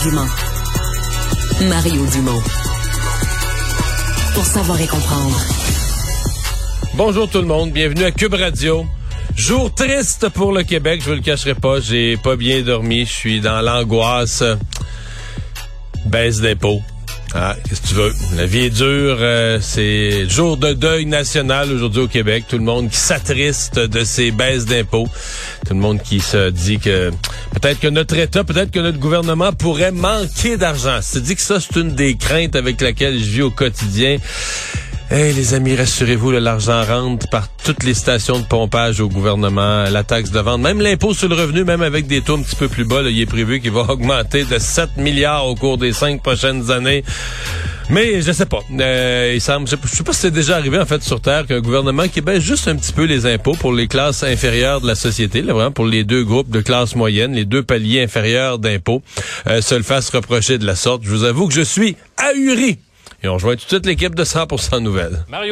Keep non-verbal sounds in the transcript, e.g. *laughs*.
arguments. Mario Dumont. Pour savoir et comprendre. Bonjour tout le monde, bienvenue à Cube Radio. Jour triste pour le Québec, je vous le cacherai pas, j'ai pas bien dormi, je suis dans l'angoisse. Baisse d'impôts. Ah, qu'est-ce que tu veux? La vie est dure. Euh, c'est jour de deuil national aujourd'hui au Québec. Tout le monde qui s'attriste de ces baisses d'impôts. Tout le monde qui se dit que peut-être que notre État, peut-être que notre gouvernement pourrait manquer d'argent. C'est dit que ça, c'est une des craintes avec laquelle je vis au quotidien. Hey, les amis, rassurez-vous, l'argent rentre par toutes les stations de pompage au gouvernement, la taxe de vente, même l'impôt sur le revenu, même avec des taux un petit peu plus bas, là, il est prévu qu'il va *laughs* augmenter de 7 milliards au cours des cinq prochaines années. Mais je sais pas. Euh, il semble, je sais pas si c'est déjà arrivé en fait sur Terre qu'un gouvernement qui baisse juste un petit peu les impôts pour les classes inférieures de la société, vraiment pour les deux groupes de classe moyenne, les deux paliers inférieurs d'impôts, euh, se le fasse reprocher de la sorte. Je vous avoue que je suis ahuri et on rejoint tout de suite l'équipe de 100% Nouvelles. Mario